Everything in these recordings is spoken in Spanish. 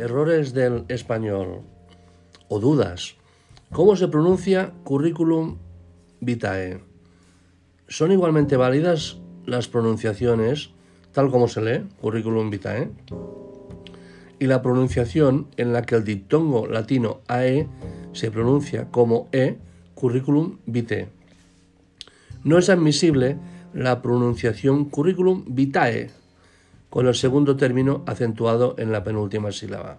errores del español o dudas. ¿Cómo se pronuncia currículum vitae? ¿Son igualmente válidas las pronunciaciones tal como se lee, currículum vitae? Y la pronunciación en la que el diptongo latino AE se pronuncia como E, currículum vitae. No es admisible la pronunciación currículum vitae con el segundo término acentuado en la penúltima sílaba.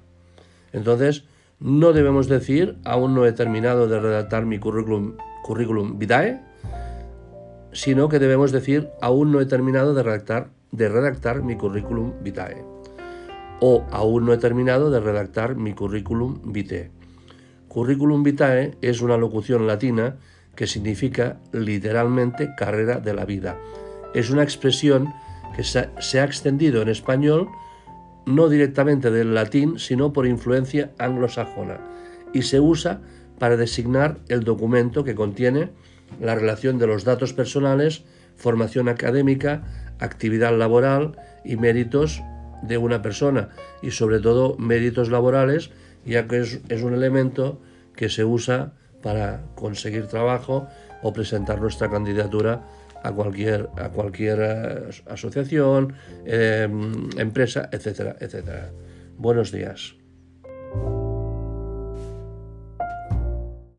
Entonces, no debemos decir aún no he terminado de redactar mi currículum, vitae, sino que debemos decir aún no he terminado de redactar, de redactar mi currículum vitae o aún no he terminado de redactar mi currículum vitae. Currículum vitae es una locución latina que significa literalmente carrera de la vida. Es una expresión que se ha extendido en español no directamente del latín, sino por influencia anglosajona, y se usa para designar el documento que contiene la relación de los datos personales, formación académica, actividad laboral y méritos de una persona, y sobre todo méritos laborales, ya que es, un elemento que se usa para conseguir trabajo o presentar nuestra candidatura a cualquier, a cualquier eh, asociación, em, empresa, etcétera, etcétera. Buenos días.